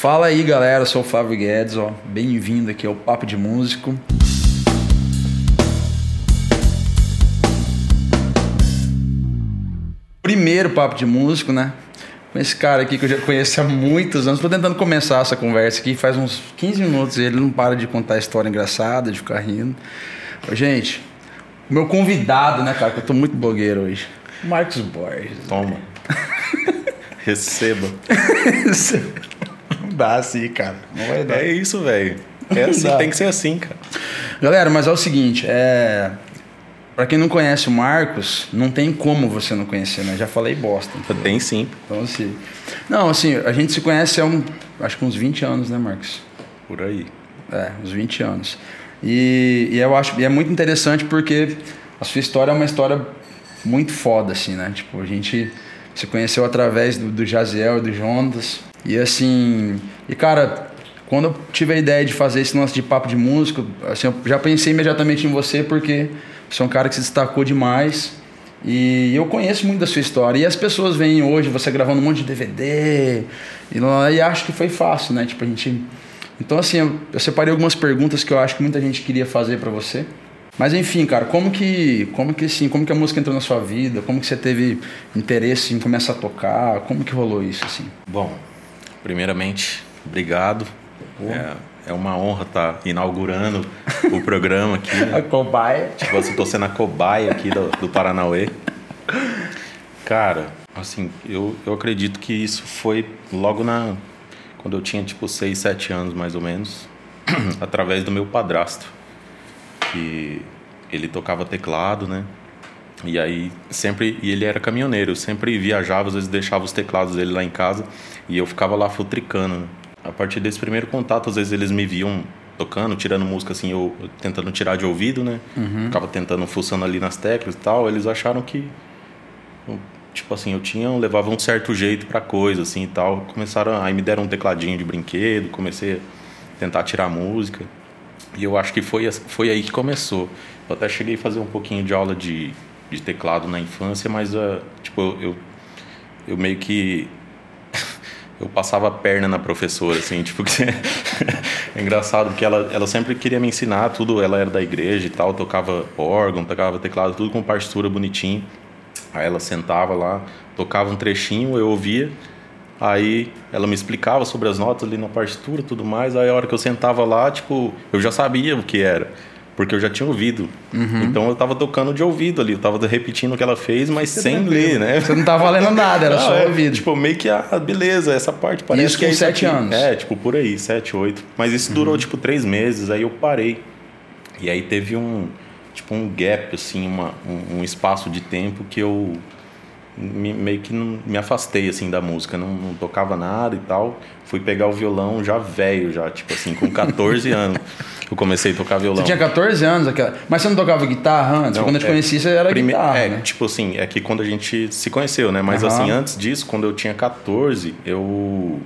Fala aí, galera. Eu sou o Flávio Guedes, ó. Bem-vindo aqui ao Papo de Músico. Primeiro Papo de Músico, né? Com esse cara aqui que eu já conheço há muitos anos. Tô tentando começar essa conversa aqui faz uns 15 minutos e ele não para de contar história engraçada, de ficar rindo. Ô, gente, o meu convidado, né, cara, que eu tô muito blogueiro hoje. Marcos Borges. Toma. Receba. Não assim, cara. Não vai dar. É isso, velho. É assim, tem que ser assim, cara. Galera, mas é o seguinte, é... Pra quem não conhece o Marcos, não tem como você não conhecer, né? Já falei bosta. entendeu? Tem sim. Então, assim... Não, assim, a gente se conhece há um... Acho que uns 20 anos, né, Marcos? Por aí. É, uns 20 anos. E, e eu acho... E é muito interessante porque a sua história é uma história muito foda, assim, né? Tipo, a gente se conheceu através do, do Jaziel e do Jonas. E, assim... E, cara... Quando eu tive a ideia de fazer esse lance de papo de músico, assim, eu já pensei imediatamente em você porque você é um cara que se destacou demais e eu conheço muito da sua história. E as pessoas veem hoje você gravando um monte de DVD e, e acham que foi fácil, né? Tipo, a gente... Então, assim, eu, eu separei algumas perguntas que eu acho que muita gente queria fazer pra você. Mas enfim, cara, como que, como que assim, como que a música entrou na sua vida? Como que você teve interesse em começar a tocar? Como que rolou isso assim? Bom, primeiramente, obrigado. É, é uma honra estar inaugurando o programa aqui. A Né? cobaia. Tipo, assim, tô sendo a cobaia aqui do, do Paranauê. Cara, assim, eu, eu acredito que isso foi logo na. Quando eu tinha tipo 6, 7 anos mais ou menos, através do meu padrasto. Que ele tocava teclado, né? E aí sempre. E ele era caminhoneiro, sempre viajava, às vezes deixava os teclados dele lá em casa e eu ficava lá futricando. A partir desse primeiro contato, às vezes eles me viam tocando, tirando música assim, eu tentando tirar de ouvido, né? Ficava tentando, fuçando ali nas teclas e tal. Eles acharam que. eu, Tipo assim, eu tinha, eu levava um certo jeito pra coisa, assim e tal. Começaram, aí me deram um tecladinho de brinquedo, comecei a tentar tirar música. E eu acho que foi, foi aí que começou. Eu até cheguei a fazer um pouquinho de aula de, de teclado na infância, mas ah, tipo, eu, eu, eu meio que. Eu passava a perna na professora, assim, tipo, que é engraçado, porque ela, ela sempre queria me ensinar tudo, ela era da igreja e tal, tocava órgão, tocava teclado, tudo com partitura bonitinho. Aí ela sentava lá, tocava um trechinho, eu ouvia, Aí ela me explicava sobre as notas ali na partitura tudo mais. Aí a hora que eu sentava lá, tipo, eu já sabia o que era. Porque eu já tinha ouvido. Então eu tava tocando de ouvido ali. Eu tava repetindo o que ela fez, mas sem ler, né? Você não tava valendo nada, era Não, só é, ouvido. Tipo, meio que, ah, beleza, essa parte parece Isso que é com isso sete aqui. anos? É, tipo, por aí, sete, oito. Mas isso Uhum. durou, tipo, três meses, aí eu parei. E aí teve um, tipo, um gap, assim, uma, um, um espaço de tempo que eu me- meio que não, me afastei, assim, da música. Não, não tocava nada e tal. Fui pegar o violão já velho, já, tipo assim, com 14 anos. Eu comecei a tocar violão. Você tinha 14 anos, aquela... mas você não tocava guitarra antes? Não, quando eu te é, conheci, você era prime- guitarra, É, né? tipo assim, é que quando a gente se conheceu, né? Mas Aham. assim, antes disso, quando eu tinha 14, eu,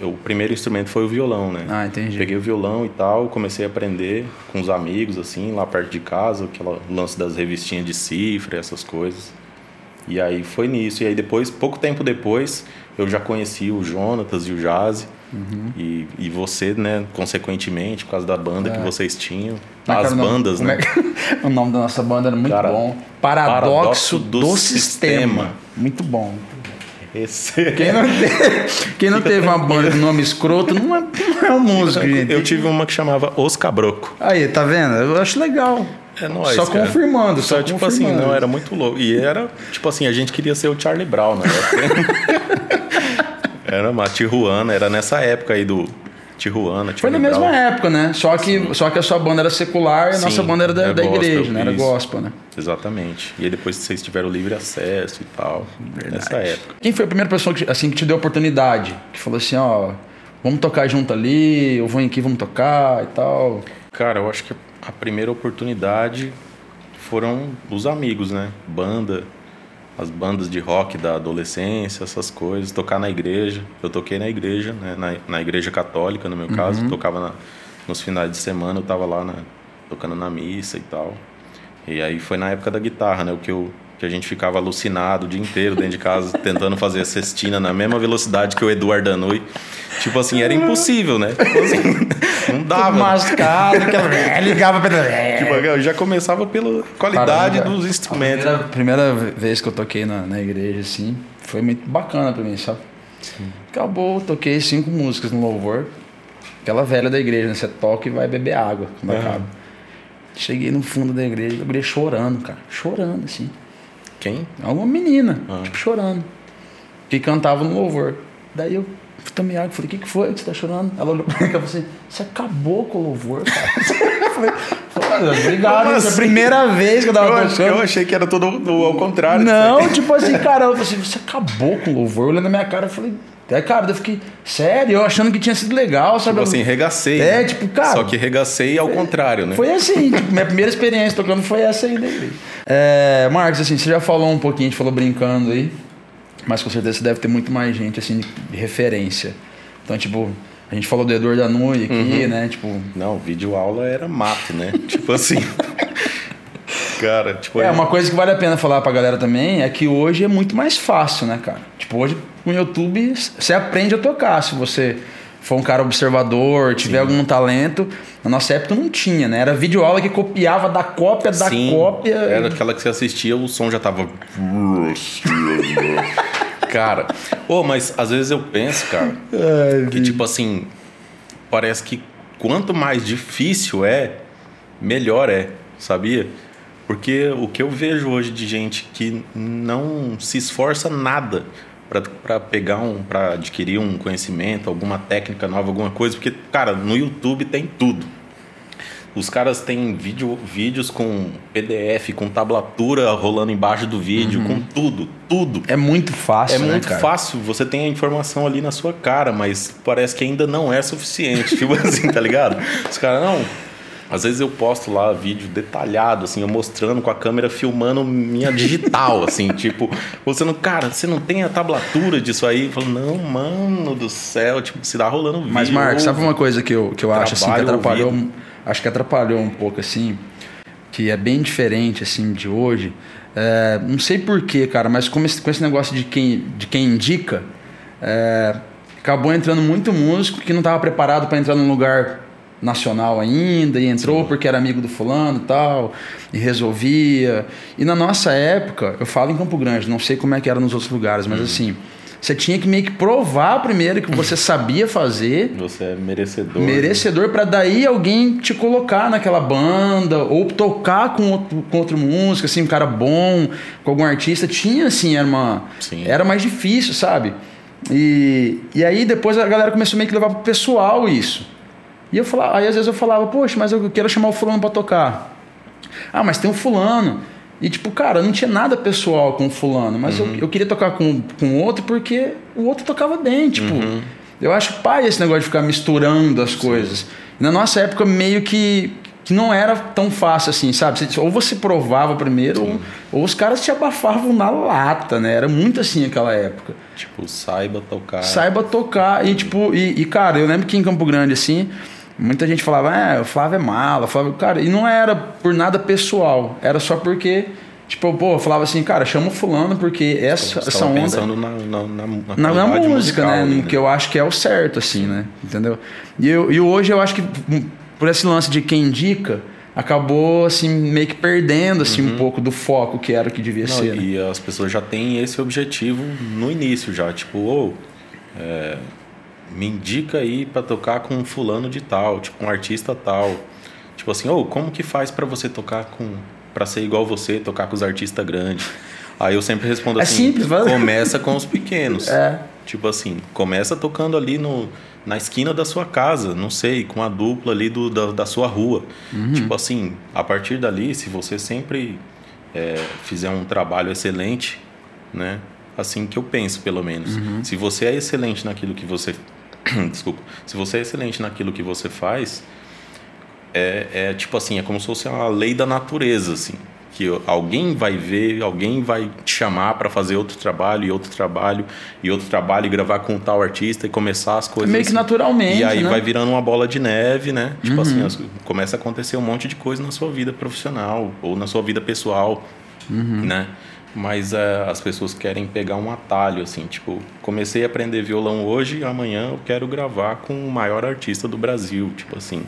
eu o primeiro instrumento foi o violão, né? Ah, entendi. Peguei o violão e tal, comecei a aprender com os amigos, assim, lá perto de casa, aquele lance das revistinhas de cifra, essas coisas. E aí foi nisso. E aí depois, pouco tempo depois, eu já conheci o Jonatas e o Jazzy. Uhum. E, e você, né, consequentemente, por causa da banda que vocês tinham. Como é que As era o nome- bandas, né? é o nome da nossa banda era muito Cara, bom. Paradoxo, Paradoxo do, do sistema. Sistema. Muito bom. Esse... Quem não, teve, quem não teve uma banda de nome escroto não é, não é um músico, gente. Eu tive uma que chamava Os Cabroco. Aí, tá vendo? Eu acho legal. É nóis, Só cara. confirmando, só, Só, tipo assim, confirmando. não, era muito louco. E era, tipo assim, a gente queria ser o Charlie Brown, né? era uma Tijuana, era nessa época aí do Tijuana, Foi na mesma Brown. época, né? Só que, só que a sua banda era secular e a nossa Sim, banda era da, era da gospel, igreja, né? Era gospel, né? Exatamente. E aí depois vocês tiveram livre acesso e tal. Nessa época. Quem foi a primeira pessoa que, assim, que te deu oportunidade? Que falou assim, ó, vamos tocar junto ali, eu vou aqui, vamos tocar e tal. Cara, eu acho que a primeira oportunidade foram os amigos, né? Banda, as bandas de rock da adolescência, essas coisas. Tocar na igreja. Eu toquei na igreja, né? Na, na igreja católica, no meu caso. Tocava na- nos finais de semana, eu tava lá na- tocando na missa e tal. E aí foi na época da guitarra, né? O que eu, que a gente ficava alucinado o dia inteiro dentro de casa, tentando fazer a cestina na mesma velocidade que o Eduardo Danui. Tipo assim, era impossível, né? Tipo assim, não dava. Mascado, ligava pra. Tipo, eu já começava pela qualidade Caramba, dos A instrumentos. primeira, primeira vez que eu toquei na, na igreja, assim, foi muito bacana pra mim, sabe? Acabou, toquei cinco músicas no louvor. Aquela velha da igreja, né? Você toca e vai beber água quando acaba. Cheguei no fundo da igreja, a igreja chorando, cara. Chorando, assim. Quem? Uma menina, Ah. tipo, chorando. Que cantava no louvor. Daí eu tomei água e falei, o que, que foi que você tá chorando? Ela olhou pra mim e falou assim, você acabou com o louvor, cara. eu falei, "Falei, obrigado, Como essa é a primeira vez que eu tava Eu, tocando. eu achei que era tudo do- ao contrário. Não, tipo assim, cara, eu falei assim, você acabou com o louvor. Olhando na minha cara, eu falei, é, cara, eu fiquei, sério, eu achando que tinha sido legal, sabe? Tipo assim, regacei. É, né? tipo, cara- Só que regacei ao contrário, né? Foi assim, tipo, minha primeira experiência tocando foi essa aí. É, Marcos, assim, você já falou um pouquinho, a gente falou brincando aí, mas com certeza você deve ter muito mais gente, assim, de referência. Então, tipo, a gente falou do Eduardo Danui aqui, Uhum. né? Tipo, Não, vídeo aula era mato, né? tipo assim. Cara, tipo. é, uma coisa que vale a pena falar pra galera também é que hoje é muito mais fácil, né, cara? Tipo, hoje com o YouTube você aprende a tocar. Se você for um cara observador, tiver algum talento. Na nossa época não tinha, né? Era vídeo aula que copiava da cópia da Sim, cópia. Era aquela que você assistia, o som já tava. cara. Ô, mas às vezes eu penso, cara, que tipo assim, parece que quanto mais difícil é, melhor é, sabia? Porque o que eu vejo hoje de gente que não se esforça nada para pegar um, para adquirir um conhecimento, alguma técnica nova, alguma coisa, porque cara, no YouTube tem tudo. Os caras têm vídeo, vídeos com PDF, com tablatura rolando embaixo do vídeo, com tudo, tudo. É muito fácil, É né, muito cara? fácil, você tem a informação ali na sua cara, mas parece que ainda não é suficiente. tipo assim, tá ligado? Os caras, não. Às vezes eu posto lá vídeo detalhado, assim, eu mostrando com a câmera filmando minha digital, assim, tipo, você não, cara, você não tem a tablatura disso aí? Eu falo, não, mano do céu, tipo, se dá rolando vídeo. Mas, Marcos, sabe uma coisa que eu, que eu acho assim, que atrapalhou. ouvido. Acho que atrapalhou um pouco, assim, que é bem diferente, assim, de hoje. É, não sei porquê, cara, mas com esse, com esse negócio de quem, de quem indica, é, acabou entrando muito músico que não estava preparado para entrar num lugar nacional ainda e entrou porque era amigo do fulano e tal e resolvia. E na nossa época eu falo em Campo Grande não sei como é que era nos outros lugares mas assim você tinha que meio que provar primeiro que você sabia fazer Você é merecedor. merecedor para daí alguém te colocar naquela banda ou tocar com outro, com outro músico, assim, um cara bom, com algum artista. Tinha, assim, era uma... Sim. Era mais difícil, sabe? E, e aí depois a galera começou meio que levar pro pessoal isso. E eu falava, aí às vezes eu falava, poxa, mas eu quero chamar o fulano para tocar. Ah, mas tem um fulano. E tipo, cara, não tinha nada pessoal com o fulano, mas eu, eu queria tocar com com o outro porque o outro tocava bem, tipo. Eu acho pai esse negócio de ficar misturando as coisas. Na nossa época, meio que, que não era tão fácil assim, sabe? Você- ou você provava primeiro, ou, ou os caras te abafavam na lata, né? Era muito assim aquela época. Tipo, saiba tocar. Saiba tocar. E, tipo, e, e, cara, eu lembro que em Campo Grande, assim, muita gente falava, é, o Flávio é mala, Flávio... Cara, e não era por nada pessoal, era só porque, tipo, pô, eu falava assim, cara, chama o fulano porque essa, essa onda... pensando na, na, na, na música, musical né? No que eu acho que é o certo, assim, né? Entendeu? E, eu, e hoje eu acho que por esse lance de quem indica, acabou, assim, meio que perdendo, assim, um pouco do foco que era o que devia Uhum. Não, ser, né? e as pessoas já têm esse objetivo no início já, tipo, ô, é, me indica aí pra tocar com um fulano de tal, tipo, um artista tal. Tipo assim, ô, como que faz pra você tocar com para ser igual você, tocar com os artistas grandes? Aí eu sempre respondo É assim, simples, vai. começa com os pequenos. É. Tipo assim, começa tocando ali no, na esquina da sua casa, não sei, com a dupla ali do, da, da sua rua. Uhum. Tipo assim, a partir dali, se você sempre é, fizer um trabalho excelente, né? Assim que eu penso, pelo menos. Uhum. Se você é excelente naquilo que você. Desculpa. Se você é excelente naquilo que você faz, é, é tipo assim, é como se fosse uma lei da natureza, assim. Que alguém vai ver, alguém vai te chamar para fazer outro trabalho e outro trabalho e outro trabalho e gravar com tal artista e começar as coisas. Meio que assim. naturalmente, E aí né? vai virando uma bola de neve, né? Tipo Uhum. assim, as- começa a acontecer um monte de coisa na sua vida profissional ou na sua vida pessoal, Uhum. né? Mas é, as pessoas querem pegar um atalho, assim, tipo, comecei a aprender violão hoje, amanhã eu quero gravar com o maior artista do Brasil, tipo assim,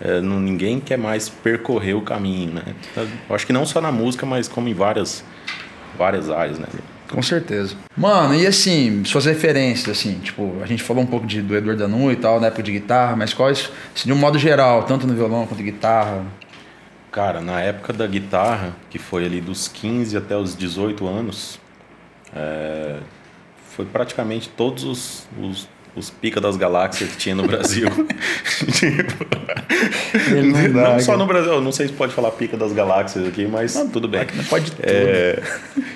é, não, ninguém quer mais percorrer o caminho, né? Eu acho que não só na música, mas como em várias, várias áreas, né? Com certeza. Mano, e assim, suas referências, assim, tipo, a gente falou um pouco de, do Eduardo Danu e tal, na época de guitarra, mas quais, assim, de um modo geral, tanto no violão quanto guitarra? Cara, na época da guitarra, que foi ali dos 15 até os 18 anos, é, foi praticamente todos os, os, os, pica das galáxias que tinha no Brasil. tipo, não, dá, não só no Brasil, não sei se pode falar pica das galáxias aqui, mas não, tudo bem. Não pode tudo. É,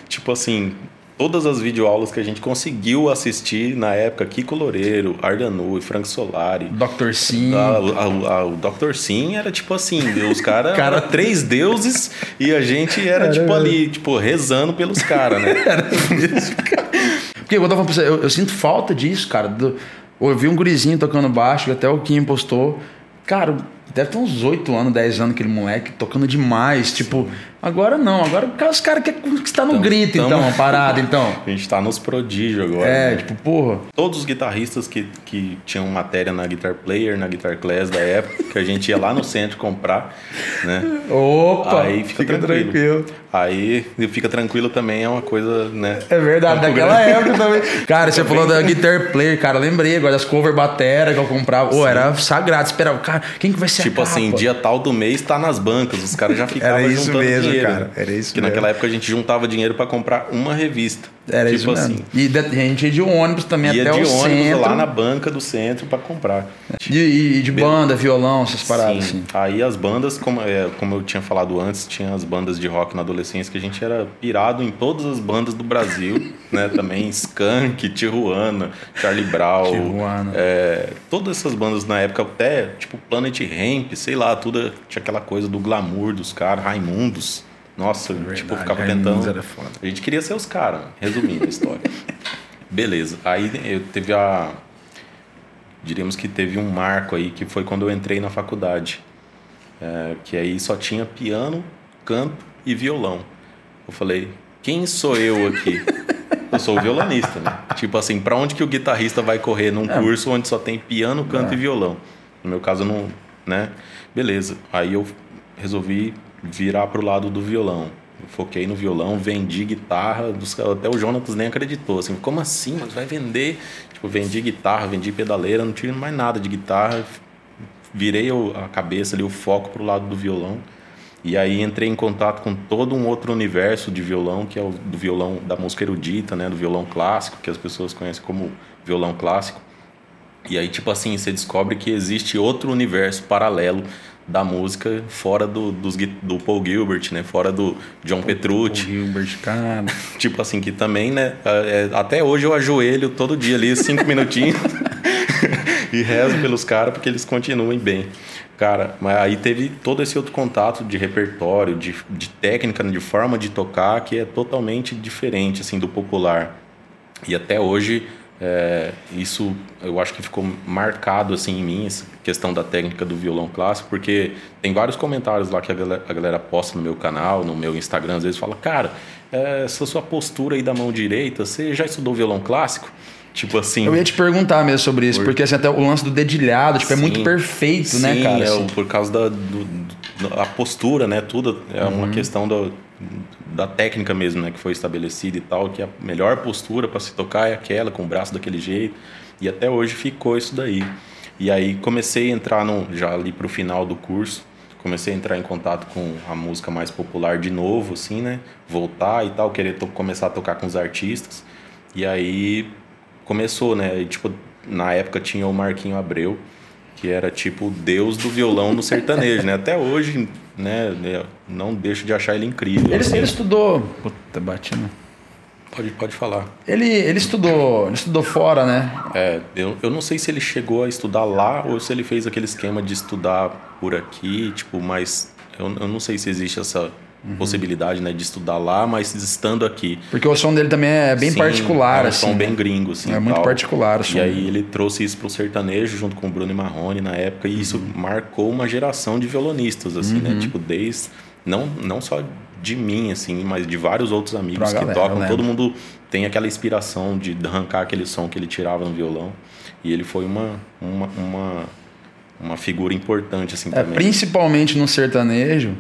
tipo assim, todas as videoaulas que a gente conseguiu assistir na época, Kiko Loureiro, Ardanu, Frank Solari. Dr. Sim. A, a, a, o Dr. Sim era tipo assim, os caras cara... três deuses e a gente era, era tipo ali, tipo, rezando pelos caras, né? era mesmo, cara. Porque eu, tava pensando, eu, eu, sinto falta disso, cara. Do, eu vi um gurizinho tocando baixo, até o Kim postou. Cara, deve ter uns 8 anos, 10 anos aquele moleque tocando demais. Tipo, Sim. Agora não, agora os caras querem estar no então, grito, então, então, a parada, então. A gente tá nos prodígios agora. É, né? tipo, porra. Todos os guitarristas que, que tinham matéria na Guitar Player, na Guitar Class da época, que a gente ia lá no centro comprar, né? Opa! Aí fica, fica tranquilo. tranquilo. Aí fica tranquilo também é uma coisa, né? É verdade, daquela época também. Cara, você falou da Guitar Player, cara, lembrei agora das cover batera que eu comprava. Ô, oh, era sagrado, esperava, cara, quem que vai ser Tipo assim, dia tal do mês tá nas bancas, os caras já ficavam Era isso mesmo, dinheiro. cara. Era isso Porque mesmo. naquela época a gente juntava dinheiro para comprar uma revista. Era tipo isso mesmo. assim. E a gente ia de ônibus também ia até de o ônibus centro. lá na banca do centro para comprar. E, e de banda, violão, essas paradas Sim. assim. Aí as bandas, como, é, como eu tinha falado antes, tinha as bandas de rock na adolescência que a gente era pirado em todas as bandas do Brasil, né? Também Skank, Tijuana, Charlie Brown. Tijuana. É, todas essas bandas na época, até tipo Planet Ramp, sei lá, tudo tinha aquela coisa do glamour dos caras, Raimundos. Nossa, Verdade, tipo, ficava Raimundos tentando. era foda. A gente queria ser os caras, resumindo a história. Beleza. Aí eu teve a. Diríamos que teve um marco aí, que foi quando eu entrei na faculdade. É, que aí só tinha piano, canto e violão. Eu falei, quem sou eu aqui? Eu sou o violonista, né? Tipo assim, para onde que o guitarrista vai correr num É. curso onde só tem piano, canto É. e violão? No meu caso, não, né? Beleza. Aí eu resolvi virar pro lado do violão. Eu foquei no violão, vendi guitarra, até o Jonatas nem acreditou, assim, como assim, mas vai vender? Tipo, vendi guitarra, vendi pedaleira, não tinha mais nada de guitarra, virei a cabeça ali, o foco pro lado do violão. E aí entrei em contato com todo um outro universo de violão, que é o do violão da música erudita, né, do violão clássico, que as pessoas conhecem como violão clássico. E aí, tipo assim, você descobre que existe outro universo paralelo da música fora do, dos, do Paul Gilbert, né? Fora do John O Petrucci. Gilbert, cara. Tipo assim, que também, né? é, até hoje eu ajoelho todo dia ali, cinco minutinhos. e rezo pelos caras porque eles continuem bem. Cara, mas aí teve todo esse outro contato de repertório, de, de técnica, de forma de tocar, que é totalmente diferente, assim, do popular. E até hoje, é, isso eu acho que ficou marcado, assim, em mim, essa questão da técnica do violão clássico, porque tem vários comentários lá que a galera, a galera posta no meu canal, no meu Instagram, às vezes fala, cara, essa sua postura aí da mão direita, você já estudou violão clássico? Tipo assim... Eu ia te perguntar mesmo sobre isso, Por- porque assim, até o lance do dedilhado, tipo, é muito Sim. perfeito, né, Sim, cara? é assim. por causa da do, do- a postura, né? Tudo é Uhum. uma questão da, da técnica mesmo, né? Que foi estabelecida e tal, que a melhor postura para se tocar é aquela, com o braço daquele jeito. E até hoje ficou isso daí. E aí comecei a entrar no, já ali pro final do curso, comecei a entrar em contato com a música mais popular de novo, assim, né? Voltar e tal, querer to- começar a tocar com os artistas. E aí começou, né? E, tipo, na época tinha o Marquinho Abreu, que era tipo o deus do violão no sertanejo, né? Até hoje, né? eu Não deixo de achar ele incrível. Ele, assim. ele estudou. Puta, bati no- Pode, pode falar. Ele, ele estudou. Ele estudou fora, né? É, eu, eu não sei se ele chegou a estudar lá ou se ele fez aquele esquema de estudar por aqui, tipo, mas eu, eu não sei se existe essa Uhum. possibilidade, né, de estudar lá, mas estando aqui. Porque o som dele também é bem Sim, particular, é um assim. som né? bem gringo, assim. É muito tal. particular o som E aí ele trouxe isso pro sertanejo junto com o Bruno e Marrone na época, e isso Uhum. marcou uma geração de violonistas, assim, né? Tipo, desde. Não, não só de mim, assim, mas de vários outros amigos Pra que galera, tocam. lembro. Todo mundo tem aquela inspiração de arrancar aquele som que ele tirava no violão. E ele foi uma, uma, uma, uma figura importante, assim, É, também. principalmente no sertanejo,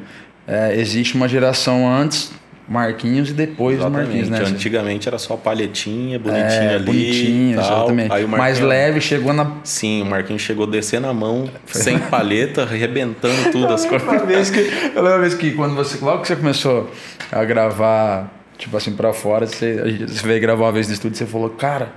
é, existe uma geração antes Marquinhos e depois do Marquinhos, né? Antigamente era só palhetinha, bonitinha É, ali. bonitinho, tal. exatamente. Aí o Mais leve, chegou na Sim, o Marquinhos chegou descendo a mão, sem palheta, arrebentando tudo as coisas. Vez que, eu lembro uma vez que quando você, logo que você começou a gravar, tipo assim, pra fora, você, você veio gravar uma vez no estúdio, você falou, cara,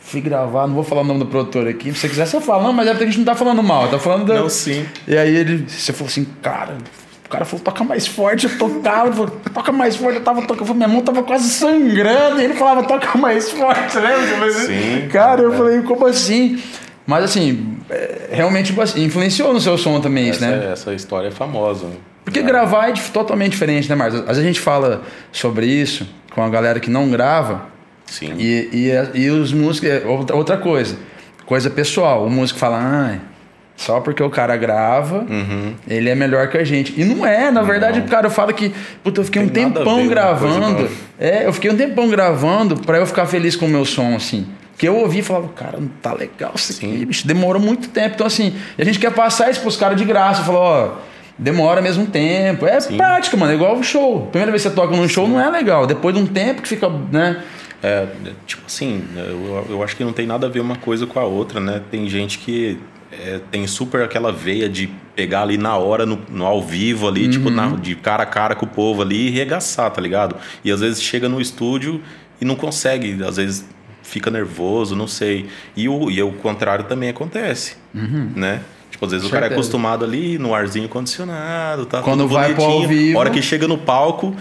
fui gravar, não vou falar o nome do produtor aqui, se você quiser você fala, não, mas é porque a gente não tá falando mal, tá falando da... Não, sim. E aí ele, você falou assim, cara, o cara falou, toca mais forte, eu tocava, ele falou, toca mais forte, eu tava tocando, minha mão tava quase sangrando, e ele falava, toca mais forte, falei, Sim. Cara, eu falei, como assim? Mas assim, é, realmente tipo assim, influenciou no seu som também isso, Essa, né? essa história é famosa. Porque gravar é totalmente diferente, né, Marcos? Às vezes a gente fala sobre isso com a galera que não grava Sim. e, e, e os músicos. é Outra outra coisa, coisa pessoal. O músico fala, ah, só porque o cara grava, Uhum. ele é melhor que a gente. E não é, na verdade, o cara fala que, puta, eu fiquei um Tem ver tempão gravando. É, eu fiquei um tempão gravando pra eu ficar feliz com o meu som, assim. Porque eu ouvi e falava, cara, não tá legal isso aqui, Sim. bicho, demorou muito tempo. Então, assim, a gente quer passar isso pros caras de graça. Falou, ó, demora mesmo tempo. É Sim. prática, mano, é igual o show. Primeira vez que você toca num show não é legal. Depois de um tempo que fica, né? É, tipo assim, eu, eu acho que não tem nada a ver uma coisa com a outra, né? Tem gente que é, tem super aquela veia de pegar ali na hora, no, no ao vivo ali, tipo, na- de cara a cara com o povo ali e regaçar, tá ligado? E às vezes chega no estúdio e não consegue, às vezes fica nervoso, não sei. E o, e o contrário também acontece, né? Tipo, às vezes o cara é acostumado ali no arzinho condicionado, tá Quando vai pro ao vivo- Uhum. hora que chega no palco,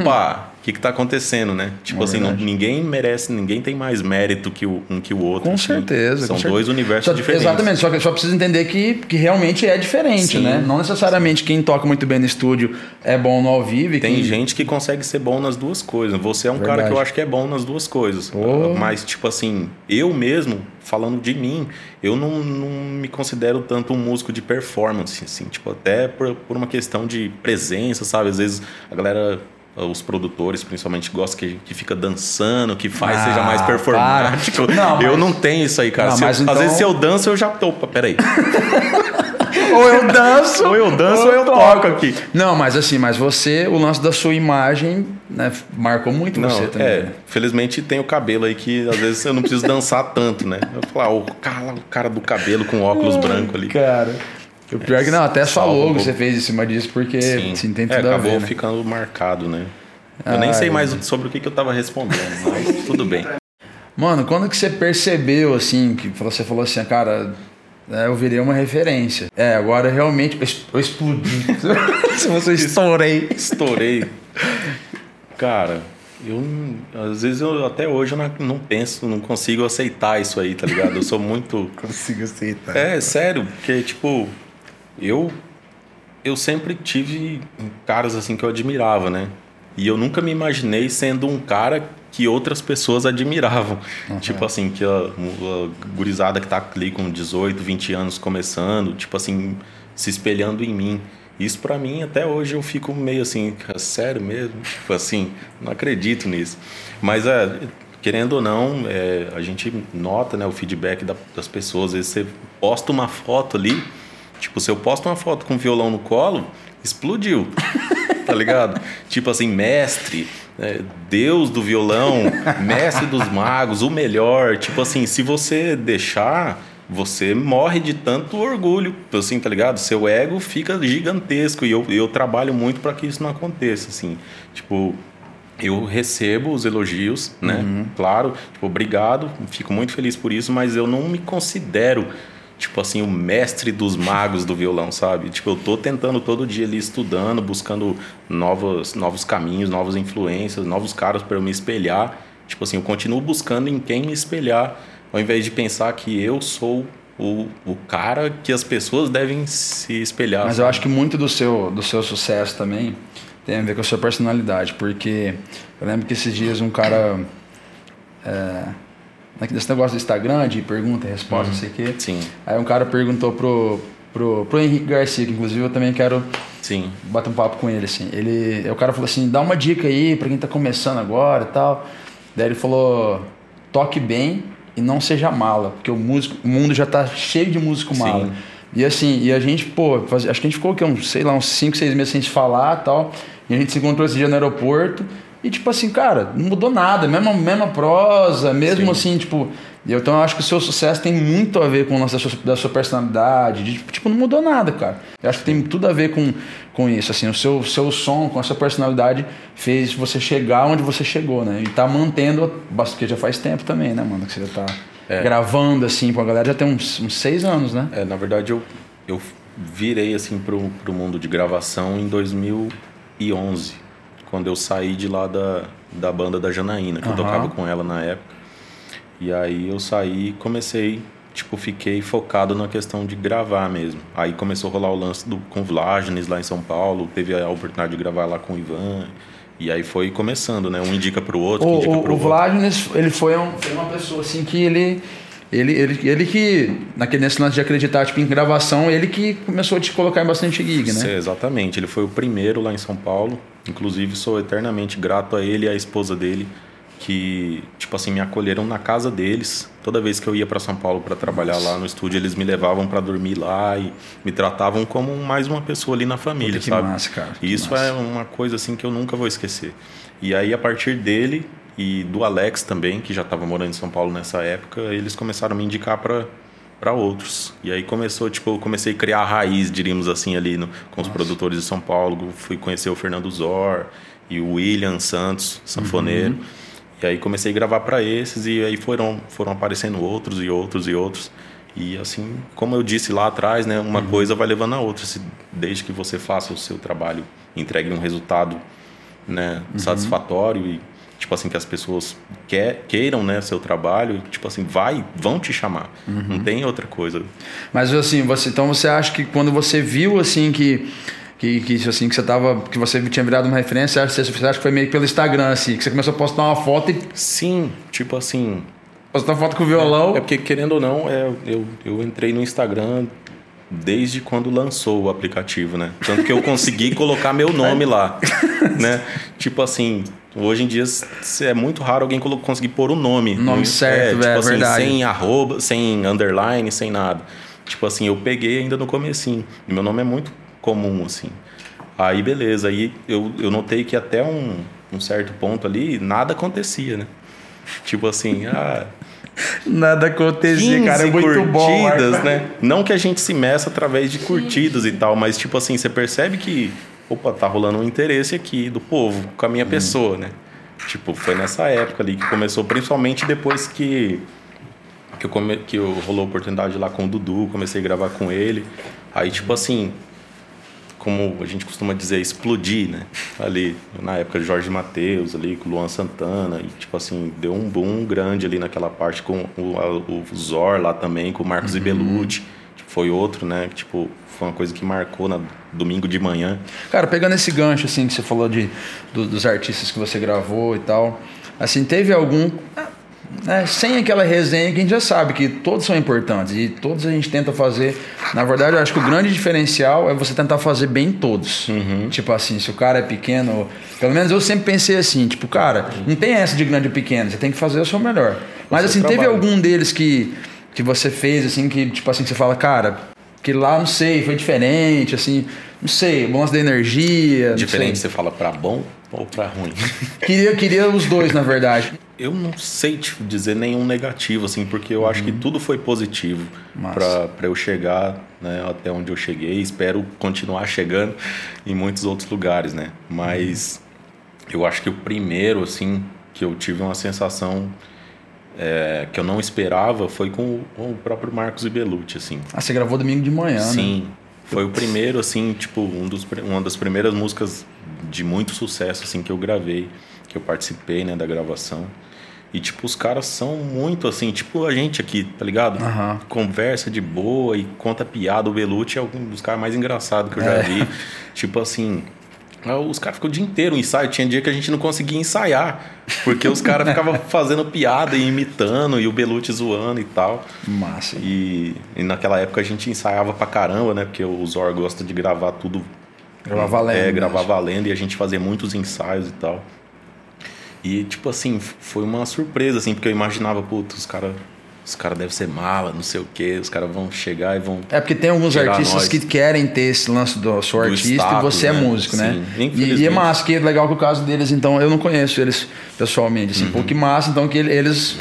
opa, o que que tá acontecendo, né? Tipo É assim, não- ninguém merece, ninguém tem mais mérito que o, um que o outro. Com assim. certeza. São com dois certeza. universos Só- diferentes. Exatamente, só que só precisa entender que, que realmente é diferente, Sim. né? Não necessariamente quem toca muito bem no estúdio é bom no ao vivo. Tem quem... gente que consegue ser bom nas duas coisas. Você é um cara Verdade. que eu acho que é bom nas duas coisas. Oh. Mas, tipo assim, eu mesmo, falando de mim, eu não, não me considero tanto um músico de performance, assim. Tipo, até por, por uma questão de presença, sabe? Às vezes a galera... Os produtores, principalmente, gostam que, que fica dançando, que faz, Ah, seja mais performático. Não, eu mas- não tenho isso aí, cara. Não, eu- mas Às então- vezes, se eu danço, eu já. Opa, peraí. Ou eu danço, Ou eu danço ou eu toco aqui. Não, mas assim, mas você, o lance da sua imagem, né, marcou muito Não, você também. é, felizmente tem o cabelo aí que às vezes eu não preciso dançar tanto, né? Eu falo, ah, o cara, o cara do cabelo com óculos branco ali. Cara, o pior é que não, até sua um logo você fez em cima disso, porque sim, tem tudo É, a acabou ver. né? ficando marcado, né? Eu nem Ai, sei mais sobre o que, que eu tava respondendo, mas tudo bem. Mano, quando que você percebeu, assim, que você falou assim, cara, é, eu virei uma referência. É, agora realmente eu explodi. Se você estourei. Estourei. Cara, eu às vezes eu até hoje eu não, não penso, não consigo aceitar isso aí, tá ligado? Eu sou muito Consigo aceitar. É, sério, porque, tipo, eu eu sempre tive caras assim que eu admirava, né? E eu nunca me imaginei sendo um cara que outras pessoas admiravam. Tipo assim, que a, a gurizada que tá ali com 18, 20 anos começando, tipo assim, se espelhando em mim. Isso pra mim, até hoje, eu fico meio assim, "Cara, sério mesmo? Tipo assim, não acredito nisso. Mas, é, querendo ou não, é, a gente nota né, o feedback da- das pessoas. Às vezes você posta uma foto ali, tipo, se eu posto uma foto com violão no colo, explodiu. tá ligado? Tipo assim, mestre, é, Deus do violão, mestre dos magos, o melhor. Tipo assim, se você deixar, você morre de tanto orgulho, assim, tá ligado? Seu ego fica gigantesco e eu, eu trabalho muito para que isso não aconteça, assim. Tipo, eu recebo os elogios, né? Claro, tipo, obrigado, fico muito feliz por isso, mas eu não me considero tipo assim, o mestre dos magos do violão, sabe? Tipo, eu tô tentando todo dia ali estudando, buscando novos, novos caminhos, novas influências, novos caras para eu me espelhar. Tipo assim, eu continuo buscando em quem me espelhar, ao invés de pensar que eu sou o, o cara que as pessoas devem se espelhar. Mas eu acho que muito do seu, do seu sucesso também tem a ver com a sua personalidade, porque eu lembro que esses dias um cara. É, desse negócio do Instagram, de pergunta e resposta, não sei o quê. Sim. Aí um cara perguntou pro, pro, pro Henrique Garcia, que inclusive eu também quero Sim. Bate um papo com ele, assim. Ele, o cara falou assim: dá uma dica aí pra quem tá começando agora e tal. Daí ele falou: toque bem e não seja mala, porque o, músico, o mundo já tá cheio de músico mala. Sim. E assim, e a gente, pô, faz, acho que a gente ficou aqui uns, sei lá, uns 5, 6 meses sem se falar e tal. E a gente se encontrou esse dia no aeroporto. E tipo assim, cara, não mudou nada, mesma, mesma prosa, mesmo Sim. assim, tipo. Então eu acho que o seu sucesso tem muito a ver com o lance da sua, da sua personalidade. De, tipo, não mudou nada, cara. Eu acho que tem tudo a ver com, com isso. Assim, o seu, seu som, com a sua personalidade, fez você chegar onde você chegou, né? E tá mantendo, porque já faz tempo também, né, mano? Que você já tá é. gravando assim com a galera já tem uns, uns seis anos, né? É, na verdade eu, eu virei assim pro, pro mundo de gravação em 2011 quando eu saí de lá da, da banda da Janaína, que uhum. eu tocava com ela na época. E aí eu saí e comecei, tipo, fiquei focado na questão de gravar mesmo. Aí começou a rolar o lance do, com Vlagenes lá em São Paulo, teve a oportunidade de gravar lá com o Ivan. E aí foi começando, né? Um indica pro outro, o, indica pro o, outro. ele foi, um, foi uma pessoa assim que ele ele, ele, ele que, naquele, nesse lance de acreditar tipo, em gravação, ele que começou a te colocar em bastante gig, né? Sim, exatamente. Ele foi o primeiro lá em São Paulo. Inclusive, sou eternamente grato a ele e à esposa dele, que, tipo assim, me acolheram na casa deles. Toda vez que eu ia para São Paulo para trabalhar Nossa. lá no estúdio, eles me levavam para dormir lá e me tratavam como mais uma pessoa ali na família, Puta, que sabe? Massa, cara. E isso massa. é uma coisa assim que eu nunca vou esquecer. E aí, a partir dele, e do Alex também, que já estava morando em São Paulo nessa época, eles começaram a me indicar para para outros. E aí começou, tipo, eu comecei a criar a raiz, diríamos assim, ali no, com os Nossa. produtores de São Paulo. Fui conhecer o Fernando Zor e o William Santos, sanfoneiro. Uhum. E aí comecei a gravar para esses e aí foram foram aparecendo outros e outros e outros. E assim, como eu disse lá atrás, né, uma uhum. coisa vai levando a outra. Se, desde que você faça o seu trabalho, entregue um resultado, né, uhum. satisfatório e tipo assim, que as pessoas quer, queiram, né, seu trabalho, tipo assim, vai, vão te chamar. Uhum. Não tem outra coisa. Mas assim, você, então você acha que quando você viu assim que que, que, assim, que você tava, que você tinha virado uma referência, você, você acha que foi meio pelo Instagram, assim, que você começou a postar uma foto e. Sim, tipo assim. Postar uma foto com o violão. É, é porque, querendo ou não, é, eu, eu entrei no Instagram desde quando lançou o aplicativo, né? Tanto que eu consegui colocar meu nome lá, né? Tipo assim, Hoje em dia é muito raro alguém conseguir pôr o nome. Nome certo, é, tipo é, assim, verdade. Sem arroba, sem underline, sem nada. Tipo assim, eu peguei ainda no comecinho. E meu nome é muito comum, assim. Aí beleza, aí eu, eu notei que até um, um certo ponto ali, nada acontecia, né? Tipo assim, ah... Nada acontecia, cara, é muito curtidas, bom. né? Não que a gente se meça através de curtidas e tal, mas tipo assim, você percebe que opa, tá rolando um interesse aqui do povo com a minha hum. pessoa, né? Tipo, foi nessa época ali que começou, principalmente depois que que eu, come, que eu rolou a oportunidade lá com o Dudu, comecei a gravar com ele. Aí, tipo assim, como a gente costuma dizer, explodir, né? Ali, na época de Jorge Matheus, ali com o Luan Santana, e tipo assim, deu um boom grande ali naquela parte com o, o Zor lá também, com o Marcos uhum. Ibelucci foi outro, né? Tipo, foi uma coisa que marcou na domingo de manhã. Cara, pegando esse gancho assim que você falou de do, dos artistas que você gravou e tal, assim, teve algum né, sem aquela resenha que a gente já sabe que todos são importantes e todos a gente tenta fazer. Na verdade, eu acho que o grande diferencial é você tentar fazer bem todos. Uhum. Tipo assim, se o cara é pequeno, pelo menos eu sempre pensei assim, tipo, cara, não tem essa de grande ou pequeno, você tem que fazer o seu melhor. Mas assim, trabalho. teve algum deles que que você fez, assim, que tipo assim, que você fala, cara, que lá, não sei, foi diferente, assim, não sei, lance da energia. Diferente, você fala para bom ou para ruim? queria, queria os dois, na verdade. Eu não sei tipo, dizer nenhum negativo, assim, porque eu uhum. acho que uhum. tudo foi positivo para eu chegar né, até onde eu cheguei. Espero continuar chegando em muitos outros lugares, né? Mas uhum. eu acho que o primeiro, assim, que eu tive uma sensação é, que eu não esperava foi com, com o próprio Marcos Ibelucci, assim. Ah, você gravou domingo de manhã, Sim. né? Sim. Foi o primeiro, assim, tipo, um dos, uma das primeiras músicas de muito sucesso, assim, que eu gravei, que eu participei, né, da gravação. E, tipo, os caras são muito, assim, tipo a gente aqui, tá ligado? Uhum. Conversa de boa e conta piada. O Belucci é um dos caras mais engraçados que eu já é. vi. tipo assim, os caras ficam o dia inteiro ensaio. Tinha dia que a gente não conseguia ensaiar. Porque os caras ficavam fazendo piada e imitando, e o Belucci zoando e tal. Massa. E, e, naquela época a gente ensaiava pra caramba, né? Porque o Zor gosta de gravar tudo Gravar valendo. É, gravar mesmo. valendo e a gente fazia muitos ensaios e tal. E, tipo assim, foi uma surpresa, assim, porque eu imaginava, putz, os caras os cara devem ser mala, não sei o quê, os caras vão chegar e vão. É porque tem alguns artistas que querem ter esse lance do sou Do artista status, e você é né? músico, né? Sim, E, e é massa, que é legal que o caso deles, então, eu não conheço eles pessoalmente, assim, Uhum. pô, que massa, então que eles.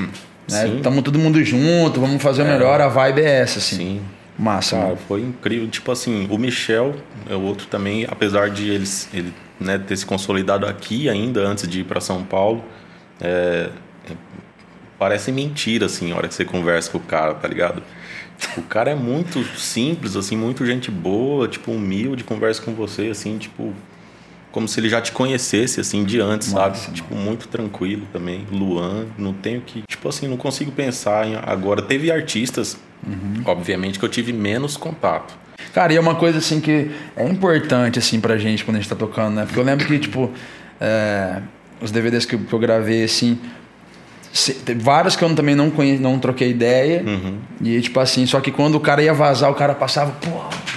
né, Sim. Tamo todo mundo junto, vamos fazer o melhor, a vibe é essa, assim. Sim. Massa, Cara, foi incrível. Tipo assim, o Michel é o outro também, apesar de eles, ele né, ter se consolidado aqui ainda antes de ir para São Paulo, é, é, parece mentira, assim, a hora que você conversa com o cara, tá ligado? O cara é muito simples, assim, muito gente boa, tipo, humilde, conversa com você, assim, tipo, como se ele já te conhecesse, assim, de antes, Massa, sabe? Tipo, muito tranquilo também. Luan, não tenho que. Tipo assim, não consigo pensar em. Agora, teve artistas, obviamente, que eu tive menos contato. Cara, e é uma coisa assim que é importante assim pra gente quando a gente tá tocando, né? Porque eu lembro que, tipo, é, os DVDs que eu gravei, assim, se- tem vários que eu também não conhe, não troquei ideia. Uhum. E tipo assim, só que quando o cara ia vazar, o cara passava, pô,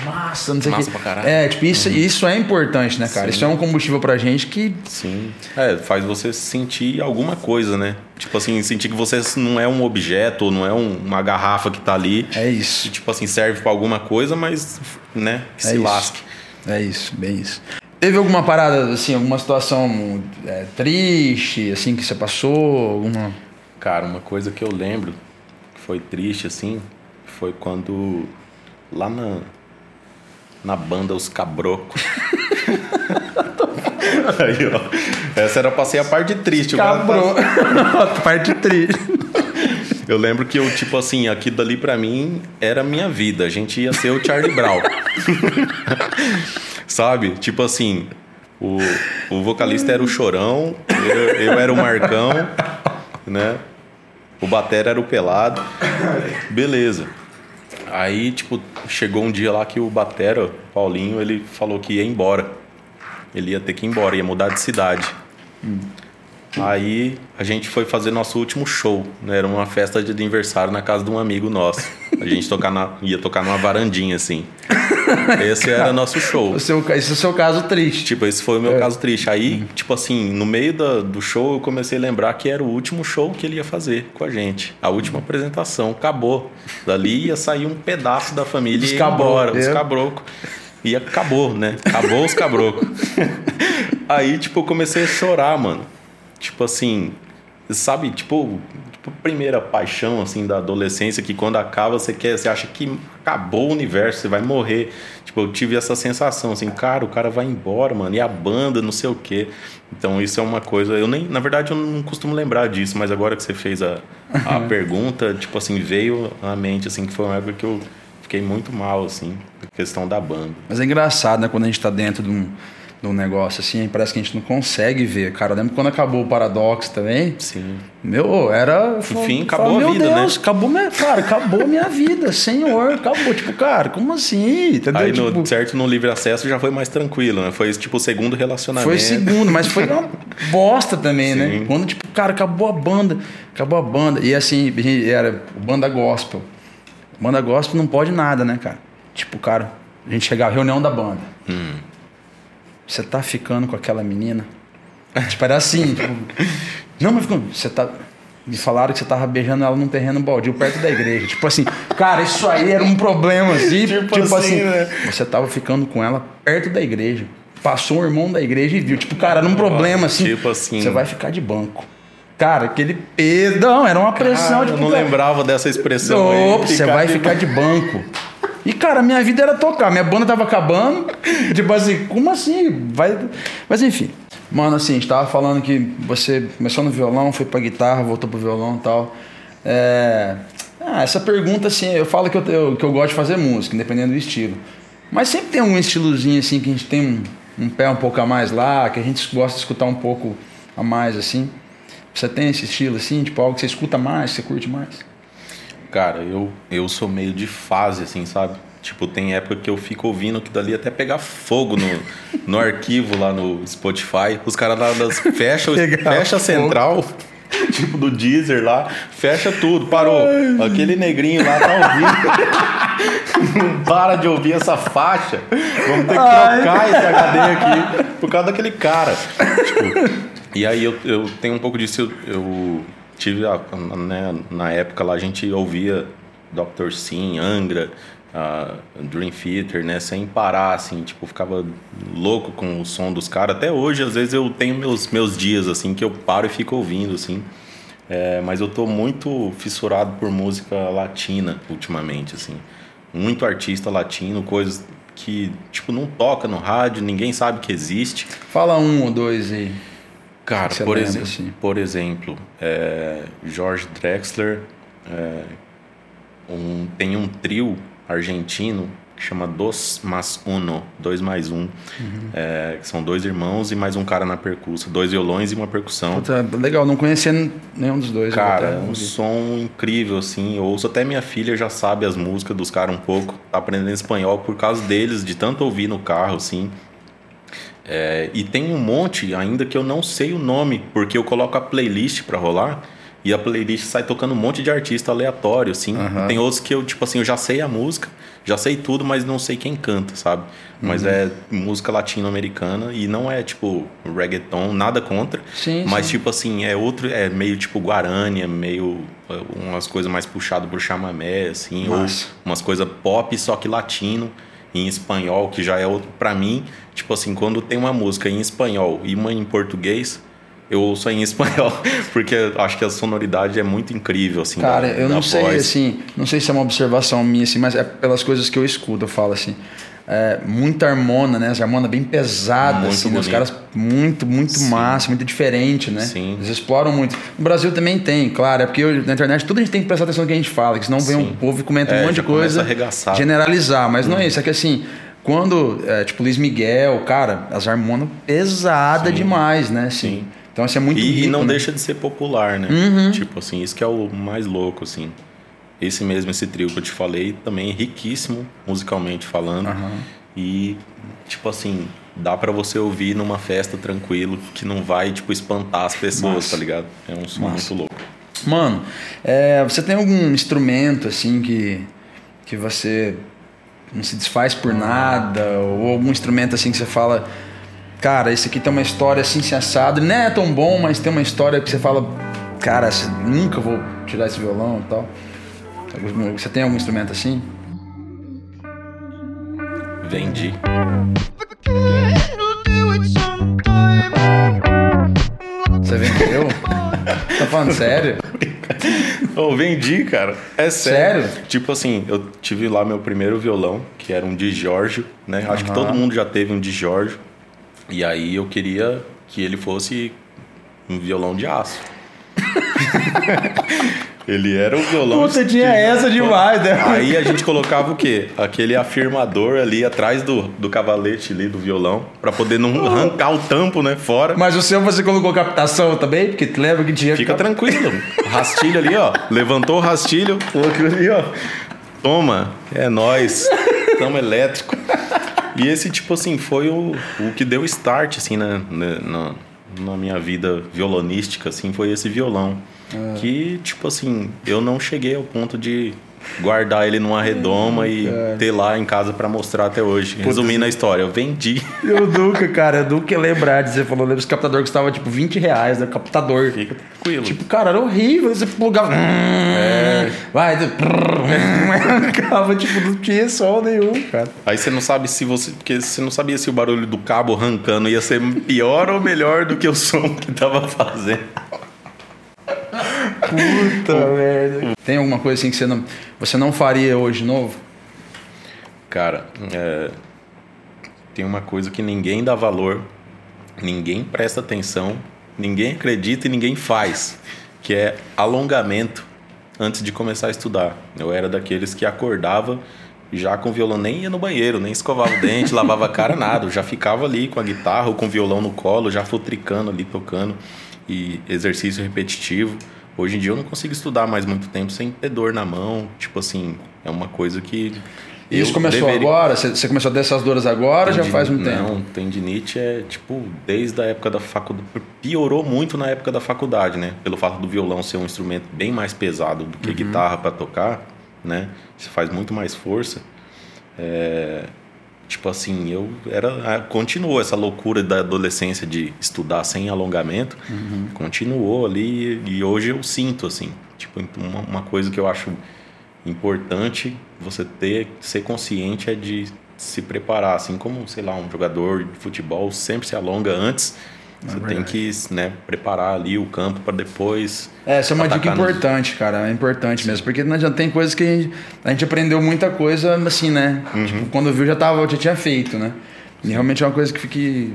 massa, não sei o que. pra caralho. Uhum. É, tipo, isso, isso é importante, né, cara? Sim. Isso é um combustível pra gente que. Sim. É, faz você sentir alguma coisa, né? Tipo assim, sentir que você não é um objeto, não é um- uma garrafa que tá ali. É Que, isso. tipo assim, serve pra alguma coisa, mas, né, que É se isso. lasque. É isso, bem isso. Teve alguma parada, assim, alguma situação é, triste, assim, que você passou? Alguma. Cara, uma coisa que eu lembro que foi triste, assim, foi quando lá na, na banda Os Cabrocos. Aí, ó. Essa era pra ser a parte triste. tá- Cabrou. Parte triste. Eu lembro que eu, tipo assim, aquilo dali pra mim era a minha vida. A gente ia ser o Charlie Brown. Sabe? Tipo assim, o, o vocalista era o Chorão, eu, eu era o Marcão, né? O batera era o Pelado. Beleza. Aí, tipo, chegou um dia lá que o batera, Paulinho, ele falou que ia embora. Ele ia ter que ir embora, ia mudar de cidade. Aí a gente foi fazer nosso último show, né? Era uma festa de aniversário na casa de um amigo nosso. A gente tocar na, ia tocar numa varandinha, assim. Esse era nosso show. O seu, esse é o seu caso triste. Tipo, esse foi o meu caso triste. Aí, tipo assim, no meio da- do show, eu comecei a lembrar que era o último show que ele ia fazer com a gente. A última apresentação. Acabou. Dali ia sair um pedaço da família Os e embora. Os é. cabrocos. E acabou, né? Acabou os cabrocos. Aí, tipo, eu comecei a chorar, mano. Tipo assim, sabe, tipo, primeira paixão, assim, da adolescência, que quando acaba, você quer, você acha que acabou o universo, você vai morrer. Tipo, eu tive essa sensação, assim, cara, o cara vai embora, mano, e a banda, não sei o quê. Então, isso é uma coisa, eu nem, na verdade, eu não costumo lembrar disso, mas agora que você fez a, a pergunta, tipo assim, veio à mente, assim, que foi uma época que eu fiquei muito mal, assim, questão da banda. Mas é engraçado, né? Quando a gente tá dentro de um, um negócio assim, parece que a gente não consegue ver. Cara, eu lembro quando acabou o Paradoxo também. Sim. Meu, era. Enfim, eu acabou falava, a vida, né?" Deus, acabou minha. Cara, acabou minha vida, senhor. Acabou. Tipo, cara, como assim? Entendeu? Aí, no, Tipo, certo, no livre acesso já foi mais tranquilo, né? Foi tipo o segundo relacionamento. Foi segundo, mas foi uma bosta também, né? Sim. Quando, tipo, cara, acabou a banda. Acabou a banda. E assim, era banda gospel. Banda gospel não pode nada, né, cara? Tipo, cara, a gente chegava, reunião da banda. Hum. Você tá ficando com aquela menina? tipo, era assim, tipo, não, mas ficando, você tá. Me falaram que você tava beijando ela num terreno baldio perto da igreja. Tipo assim, cara, isso aí era um problema, assim. Tipo Tipo, assim, assim, né? você tava ficando com ela perto da igreja. Passou um irmão da igreja e viu. Tipo, cara, era um problema assim. Tipo assim. Você vai ficar de banco. Cara, aquele peso. Não, era uma pressão. Ah, tipo, eu não cara, lembrava dessa expressão aí. Opa, você vai de- ficar de banco. E, cara, minha vida era tocar. Minha banda tava acabando. Tipo assim, como assim? Vai... Mas, enfim. Mano, assim, a gente tava falando que você começou no violão, foi pra guitarra, voltou pro violão e tal. É... Ah, essa pergunta, assim, eu falo que eu, eu- que eu gosto de fazer música, independente do estilo. Mas sempre tem um estilozinho, assim, que a gente tem um, um pé um pouco a mais lá, que a gente gosta de escutar um pouco a mais, assim. Você tem esse estilo, assim, tipo, algo que você escuta mais, que você curte mais? Cara, eu, eu sou meio de fase, assim, sabe? Tipo, tem época que eu fico ouvindo que dali até pegar fogo no, no arquivo lá no Spotify. Os caras lá das, fecha, fecha a central, tipo do Deezer lá, fecha tudo, parou. Aquele negrinho lá tá ouvindo. não para de ouvir essa faixa. Vamos ter que trocar Ai. esse HD aqui por causa daquele cara. Tipo, e aí eu, eu tenho um pouco disso. Eu, eu tive, né, na época lá, a gente ouvia Dr. Sim, Angra, uh, Dream Theater, né? Sem parar, assim, tipo, ficava louco com o som dos caras. Até hoje, às vezes, eu tenho meus, meus dias, assim, que eu paro e fico ouvindo, assim. É, mas eu tô muito fissurado por música latina ultimamente, assim. Muito artista latino, coisas que, tipo, não toca no rádio, ninguém sabe que existe. Fala um ou dois aí. Cara, por, lembra, exe assim. por exemplo, é, George Drexler é, um, tem um trio argentino que chama Dos Mas Uno, dois mais um, uhum. é, que são dois irmãos e mais um cara na percussa, dois violões e uma percussão. Puta, legal, não conhecia nenhum dos dois. Cara, é um som incrível, assim, eu ouço até minha filha já sabe as músicas dos caras um pouco, tá aprendendo espanhol por causa deles, de tanto ouvir no carro, assim. É, e tem um monte ainda que eu não sei o nome, porque eu coloco a playlist para rolar e a playlist sai tocando um monte de artista aleatório, assim. Uhum. Tem outros que eu, tipo assim, eu já sei a música, já sei tudo, mas não sei quem canta, sabe? Mas uhum. é música latino-americana e não é tipo reggaeton, nada contra. Sim, mas sim. tipo assim, é outro, é meio tipo Guarani, é meio é, umas coisas mais puxado pro chamamé, assim, Nossa. ou umas coisas pop, só que latino em espanhol, que já é outro para mim, tipo assim, quando tem uma música em espanhol e uma em português, eu ouço em espanhol, porque acho que a sonoridade é muito incrível, assim. Cara, da, eu não sei, voz. assim, não sei se é uma observação minha, assim, mas é pelas coisas que eu escuto, eu falo assim. É, muita harmona, né? As harmonas bem pesadas, muito assim, né? os caras muito, muito Sim. massa, muito diferente, né? Sim. Eles exploram muito. No Brasil também tem, claro, é porque eu, na internet tudo a gente tem que prestar atenção no que a gente fala, que senão vem um povo e comenta é, um monte de coisa. Generalizar, mas hum. não é isso, é que assim, quando, é, tipo, Luiz Miguel, cara, as harmonas pesadas demais, né? Assim, Sim. Então, isso é muito E, rico, e não né? deixa de ser popular, né? Uhum. Tipo assim, isso que é o mais louco, assim. Esse mesmo, esse trio que eu te falei, também é riquíssimo musicalmente falando. Uhum. E, tipo assim, dá para você ouvir numa festa tranquilo, que não vai, tipo, espantar as pessoas, tá ligado? É um som muito louco. Mano, é, você tem algum instrumento, assim, que, que você não se desfaz por nada? Ou algum instrumento, assim, que você fala cara, esse aqui tem uma história assim, se assado, não é tão bom, mas tem uma história que você fala, cara, nunca vou tirar esse violão e tal. Você tem algum instrumento assim? Vendi. Você vendeu? tá falando sério? Eu vendi, cara. É sério. sério. Tipo assim, eu tive lá meu primeiro violão, que era um de Giorgio, né? Acho uhum. que todo mundo já teve um de Giorgio. E aí eu queria que ele fosse um violão de aço. ele era um violão. Puta, tinha essa demais, né? Aí a gente colocava o quê? Aquele afirmador ali atrás do, do cavalete ali do violão, para poder não arrancar o tampo, né, fora. Mas o seu você colocou captação também? Porque tu lembra que tinha. Fica cap... tranquilo. Rastilho ali, ó. Levantou o rastilho, colocou ali, ó. Toma, é nós. Tamo elétrico. E esse, tipo assim, foi o, o que deu start, assim, na, na, na minha vida violonística, assim, foi esse violão. É. Que, tipo assim, eu não cheguei ao ponto de guardar ele numa redoma e cara. ter lá em casa para mostrar até hoje. Resumindo a história, eu vendi. E o Duca, cara, o Duca é lembrar de você falou, lembra esse captador que custava tipo 20 reais, né? Captador. Fica tranquilo. Tipo, cara, era horrível. Você plugava. É. Vai, acaba, tipo, não tinha som nenhum, cara. Aí você não sabe se você. Porque você não sabia se o barulho do cabo arrancando ia ser pior ou melhor do que o som que tava fazendo. Puta merda. Tem alguma coisa assim que você não, você não faria hoje de novo? Cara, é, tem uma coisa que ninguém dá valor, ninguém presta atenção, ninguém acredita e ninguém faz, que é alongamento antes de começar a estudar. Eu era daqueles que acordava já com violão, nem ia no banheiro, nem escovava o dente, lavava a cara, nada. Eu já ficava ali com a guitarra ou com o violão no colo, já futricando ali, tocando. E exercício repetitivo. Hoje em dia eu não consigo estudar mais muito tempo sem ter dor na mão. Tipo assim, é uma coisa que. Isso começou deveria... agora? Você começou a ter essas dores agora ou já faz um tempo? Não, tendinite é tipo desde a época da faculdade. Piorou muito na época da faculdade, né? Pelo fato do violão ser um instrumento bem mais pesado do que uhum. guitarra para tocar, né? Você faz muito mais força. É, tipo assim, eu era. Continuou essa loucura da adolescência de estudar sem alongamento. Uhum. Continuou ali e hoje eu sinto, assim. Tipo, uma, uma coisa que eu acho importante você ter, ser consciente é de se preparar, assim como, sei lá, um jogador de futebol sempre se alonga antes. É você tem que né, preparar ali o campo para depois. É, essa é uma dica importante, cara. É importante Sim. mesmo. Porque não adianta, tem coisas que a gente, a gente, aprendeu muita coisa assim, né? Uhum. Tipo, quando viu já tava, já tinha feito, né? E realmente é uma coisa que fique.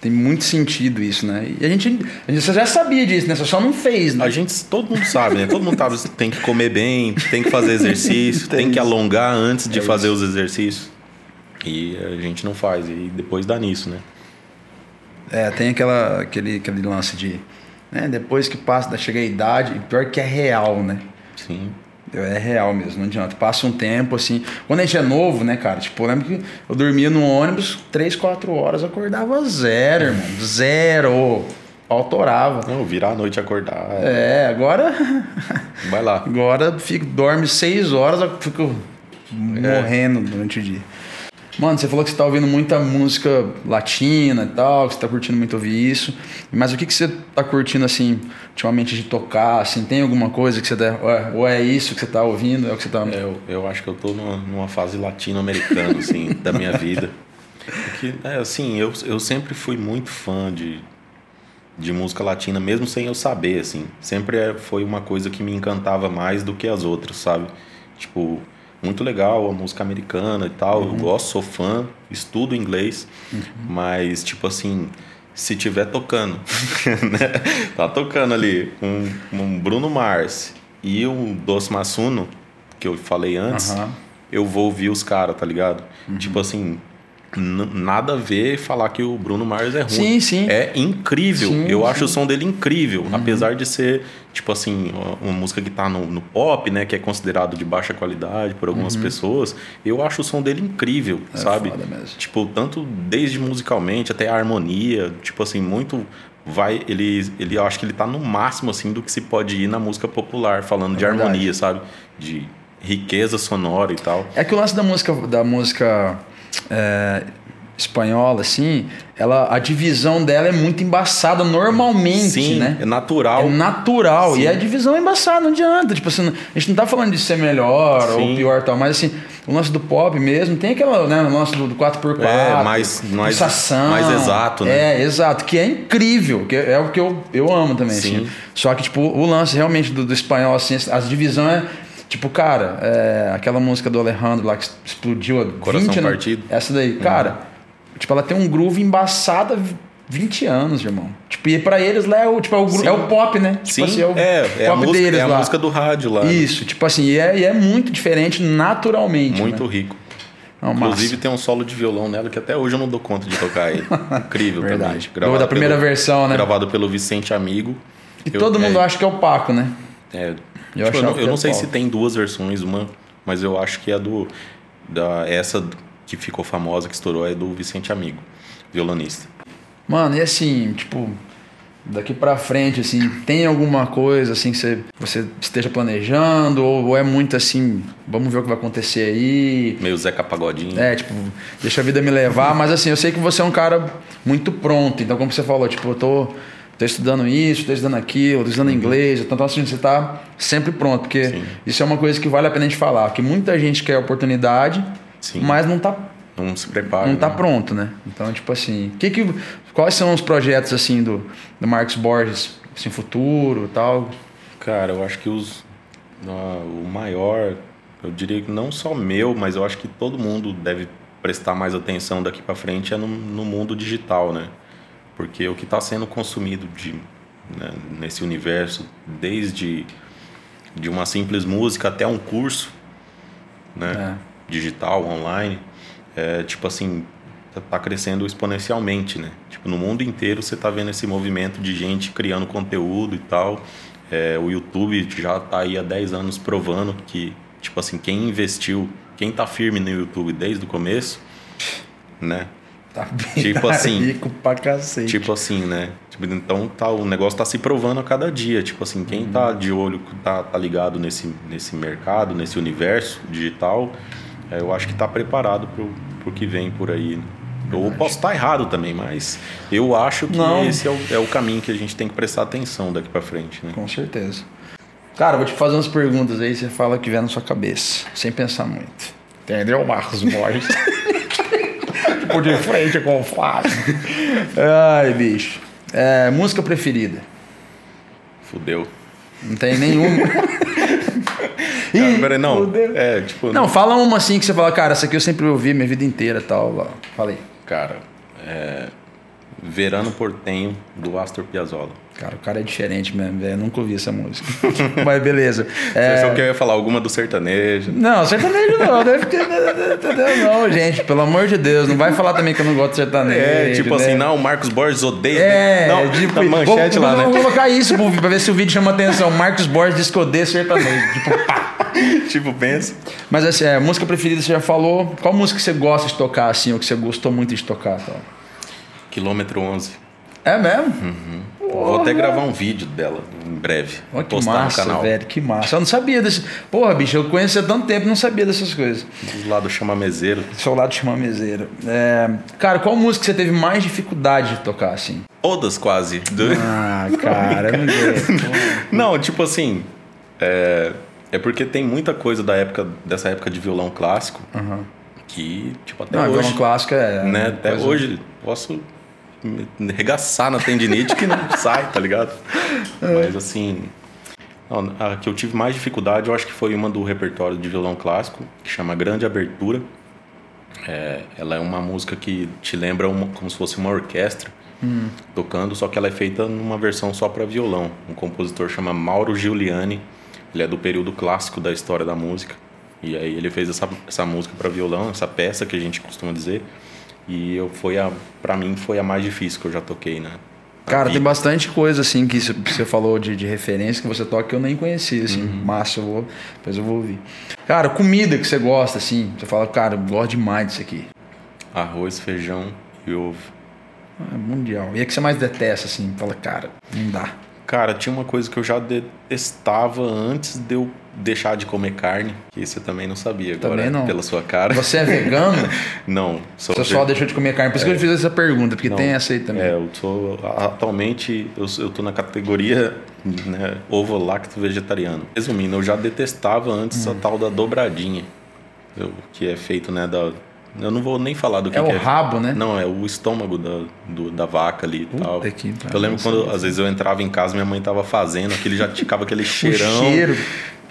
Tem muito sentido isso, né? E a gente, a gente já sabia disso, né? Você só não fez, né? A gente, todo mundo sabe, né? Todo mundo sabe que tem que comer bem, tem que fazer exercício, tem, tem que alongar antes de é fazer isso. os exercícios. E a gente não faz, e depois dá nisso, né? É, tem aquela, aquele, aquele lance de. Né, depois que passa, chega a idade, pior que é real, né? Sim. É real mesmo, não adianta. Passa um tempo assim. Quando a gente é novo, né, cara? Tipo, eu lembro que eu dormia no ônibus 3, 4 horas, acordava zero, irmão. Zero. Autorava. Não, virar a noite acordar. É, agora. Vai lá. Agora fico, dorme 6 horas, fico é. morrendo durante o dia. Mano, você falou que você tá ouvindo muita música latina e tal, que você tá curtindo muito ouvir isso. Mas o que, que você tá curtindo, assim, ultimamente de tocar? Assim, tem alguma coisa que você tá, ou é isso que você tá ouvindo? É o que você tá... É, eu, eu acho que eu tô numa, numa fase latino-americana, assim, da minha vida. Porque, é, assim, eu, eu sempre fui muito fã de, de música latina, mesmo sem eu saber, assim. Sempre é, foi uma coisa que me encantava mais do que as outras, sabe? Tipo muito legal a música americana e tal. Uhum. Eu gosto, sou fã, estudo inglês, uhum. mas tipo assim, se tiver tocando, né? tá tocando ali um, um, Bruno Mars e um Dos Massuno, que eu falei antes, uhum. eu vou ouvir os caras, tá ligado? Uhum. Tipo assim, nada a ver falar que o Bruno Mars é ruim. Sim, sim. É incrível. Sim, eu sim. acho o som dele incrível. Uhum. Apesar de ser, tipo assim, uma música que tá no, no, pop, né? Que é considerado de baixa qualidade por algumas uhum. pessoas. Eu acho o som dele incrível, é sabe? Tipo, tanto desde musicalmente até a harmonia. Tipo assim, muito vai ele ele eu acho que ele tá no máximo assim do que se pode ir na música popular falando é de verdade. harmonia sabe de riqueza sonora e tal é que o lance da música da música é, espanhola, assim, ela, a divisão dela é muito embaçada normalmente, Sim, né? É natural. É natural. Sim. E a divisão é embaçada, não adianta. Tipo assim, a gente não tá falando de ser melhor Sim. ou pior tal, mas assim, o lance do pop mesmo, tem aquela, né, o lance do 4x4, é, mais, mais, mais exato, né? É, exato, que é incrível, que é o que eu, eu amo também, Sim. assim. Só que, tipo, o lance realmente do, do espanhol, assim, as divisão é Tipo, cara, é, aquela música do Alejandro lá que explodiu a Coração 20 Partido. Essa daí, uhum. cara, tipo, ela tem um groove embaçado 20 anos, irmão. Tipo, e pra eles lá é o, tipo, é o, é o pop, né? Tipo Sim, assim, é o é, é pop a música, deles é a música do rádio lá. Né? Isso, né? tipo assim, e é, e é muito diferente naturalmente. Muito né? rico. Não, Inclusive massa. tem um solo de violão nela que até hoje eu não dou conta de tocar ele. Incrível Verdade. também. Gravado da primeira pelo, versão, né? Gravado pelo Vicente Amigo. E eu, todo mundo é, acha que é o Paco, né? É, eu, tipo, eu não, eu não sei se tem duas versões, uma, mas eu acho que é do. Da, essa que ficou famosa, que estourou, é do Vicente Amigo, violonista. Mano, e assim, tipo, daqui para frente, assim, tem alguma coisa assim que você, você esteja planejando? Ou, ou, é muito assim, vamos ver o que vai acontecer aí? Meio Zeca Pagodinho. É, tipo, deixa a vida me levar, mas assim, eu sei que você é um cara muito pronto, então como você falou, tipo, eu tô estou estudando isso, estou estudando aquilo, estou estudando uhum. inglês. Então, assim, você está sempre pronto, porque Sim. isso é uma coisa que vale a pena a gente falar, que muita gente quer oportunidade, Sim. mas não está não se prepara. Não está né? pronto, né? Então, tipo assim, que que, quais são os projetos assim do, do Marcos Borges, assim, futuro tal? Cara, eu acho que os, uh, o maior, eu diria que não só meu, mas eu acho que todo mundo deve prestar mais atenção daqui para frente é no, no mundo digital, né? Porque o que está sendo consumido de, né, nesse universo, desde de uma simples música até um curso né, é. digital, online, é, tipo assim, está crescendo exponencialmente, né? Tipo, no mundo inteiro você está vendo esse movimento de gente criando conteúdo e tal. É, o YouTube já está aí há 10 anos provando que, tipo assim, quem investiu, quem está firme no YouTube desde o começo, né? Tá bem tipo assim, rico pra cacete. Tipo assim, né? Tipo, então tá, o negócio tá se provando a cada dia. Tipo assim, quem uhum. tá de olho, tá, tá ligado nesse, nesse mercado, nesse universo digital, é, eu acho que está preparado pro, pro que vem por aí. né? Eu posso estar errado também, mas eu acho que Não. esse é o, é o caminho que a gente tem que prestar atenção daqui para frente, né? Com certeza. Cara, vou te fazer umas perguntas aí, você fala o que vier na sua cabeça, sem pensar muito. Entendeu, Marcos Borges? tipo, de frente com o Flávio. Ai, bicho. É, música preferida? Fudeu. Não tem nenhuma. Peraí, não. fudeu. É, tipo, Não, fala uma assim que você fala, cara, essa aqui eu sempre ouvi minha vida inteira tal. Falei. cara, é, Verano Portenho do Astor Piazzolla. Cara, o cara é diferente mesmo, velho. Eu nunca ouvi essa música. Mas beleza. Você É, só quer falar alguma do sertanejo? Não, sertanejo não, deve ter. Não, gente, pelo amor de Deus, não vai falar também que eu não gosto de sertanejo. É, tipo né? assim, não, o Marcos Borges odeia. É, não, tipo, tá manchete vou, lá, né? Vou colocar isso pra ver se o vídeo chama atenção. Marcos Borges diz que odeia sertanejo. Tipo, pá. tipo, pensa. Mas assim, é, música preferida você já falou. Qual música você gosta de tocar, assim, ou que você gostou muito de tocar? Tal? Quilômetro 11. É mesmo? Vou até gravar um vídeo dela em breve. Olha que postar massa, no canal. velho, que massa. Eu não sabia desse. Porra, bicho, eu conheço há tanto tempo e não sabia dessas coisas. Do lado chamamezeiro. Seu lado chama meseiro. É, cara, qual música você teve mais dificuldade de tocar, assim? Todas quase. Do- Ah, cara, não tipo assim. É, é porque tem muita coisa da época, dessa época de violão clássico Aham. que, tipo, até Não, hoje. violão clássico é. né? Até coisa- hoje posso regaçar na tendinite que não sai, tá ligado? Mas assim. a que eu tive mais dificuldade, eu acho que foi uma do repertório de violão clássico, que chama Grande Abertura. É, ela é uma música que te lembra uma- como se fosse uma orquestra tocando, só que ela é feita numa versão só para violão. Um compositor chama Mauro Giuliani, ele é do período clássico da história da música. E aí ele fez essa, essa música para violão, essa peça que a gente costuma dizer. E eu foi a para mim foi a mais difícil que eu já toquei, né? Cara, tem bastante coisa assim que você falou de, de referência que você toca que eu nem conhecia, assim. Uhum. Massa, eu vou. Depois eu vou ouvir. Cara, comida que você gosta, assim. Você fala, cara, eu gosto demais disso aqui. arroz, feijão e ovo. Ah, mundial. E a que você mais detesta, assim? Fala, cara, não dá. Cara, tinha uma coisa que eu já detestava antes de eu deixar de comer carne, que você também não sabia agora, Também não. pela sua cara. Você é vegano? Não, sou você só deixou de comer carne. Por isso que eu fiz essa pergunta, porque Não. tem essa aí também. É, eu tô atualmente eu, sou- eu tô na categoria né, ovo lacto vegetariano. Resumindo, eu já detestava antes Hum. a tal da dobradinha, eu- que é feito né da eu não vou nem falar do que É que o rabo, né? Não, é o estômago da, do- da vaca ali e tal. que Eu lembro quando sabia às vezes eu entrava em casa minha mãe tava fazendo, aquele já ficava aquele cheirão. cheiro.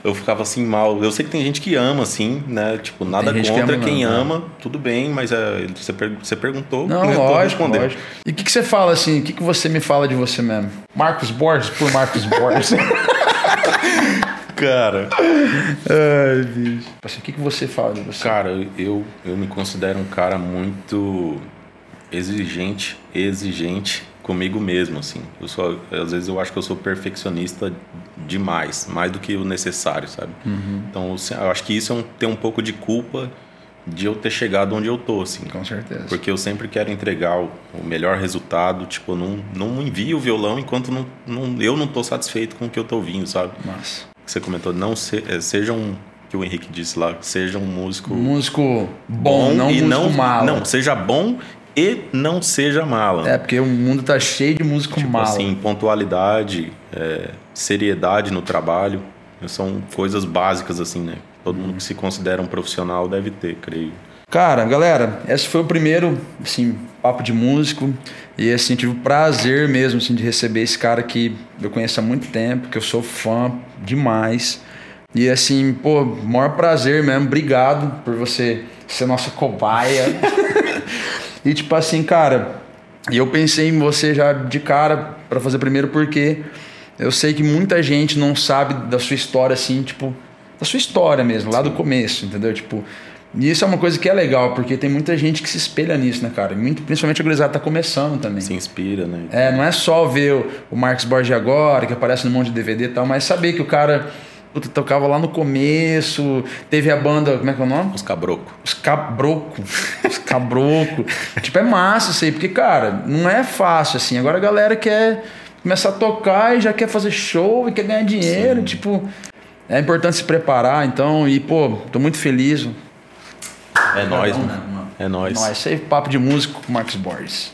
Eu ficava assim mal. Eu sei que tem gente que ama, assim, né? Tipo, nada gente que contra ama, quem não, né? ama, tudo bem, mas é, você, per- você perguntou, Não, tô lógico, lógico. E o que, que você fala assim? O que, que você me fala de você mesmo? Marcos Borges por Marcos Borges. Cara, Ai, bicho. O que, que você fala de você? cara, eu, eu me considero um cara muito exigente, exigente comigo mesmo, assim. Eu sou, às vezes eu acho que eu sou perfeccionista demais, mais do que o necessário, sabe? Uhum. Então, eu acho que isso é um, tem um pouco de culpa de eu ter chegado onde eu tô, assim. Com certeza. Porque eu sempre quero entregar o, o melhor resultado, tipo, eu não, não envio o violão enquanto não, não, eu não tô satisfeito com o que eu tô ouvindo, sabe? Massa. Você comentou, não se, é, seja um, que o Henrique disse lá, seja um músico Músico bom, não e músico não, mala. Não, seja bom e não seja mala. É, porque o mundo tá cheio de músico tipo mala. assim, pontualidade, é, seriedade no trabalho, são coisas básicas, assim, né? Todo mundo que se considera um profissional deve ter, creio. Cara, galera, esse foi o primeiro, assim, papo de músico. E, assim, tive o prazer mesmo, assim, de receber esse cara que eu conheço há muito tempo, que eu sou fã demais. E, assim, pô, maior prazer mesmo. Obrigado por você ser nossa cobaia. e, tipo assim, cara, e eu pensei em você já de cara para fazer primeiro porque eu sei que muita gente não sabe da sua história, assim, tipo, da sua história mesmo, lá do começo, entendeu? Tipo, e isso é uma coisa que é legal, porque tem muita gente que se espelha nisso, né, cara? Muito, principalmente a gurizada tá começando também. Se inspira, né? É, não é só ver o, o Marcos Borges agora, que aparece num monte de DVD e tal, mas saber que o cara puta, tocava lá no começo, teve a banda, como é que é o nome? Os cabroco. Os cabroco. Os cabroco. tipo, é massa isso aí, porque, cara, não é fácil assim. Agora a galera quer começar a tocar e já quer fazer show e quer ganhar dinheiro. Tipo, é importante se preparar, então, e, pô, tô muito feliz. É nóis, Obrigadão, mano. mano. É nóis. Nós. Esse aí, papo de músico com Marcos Borges.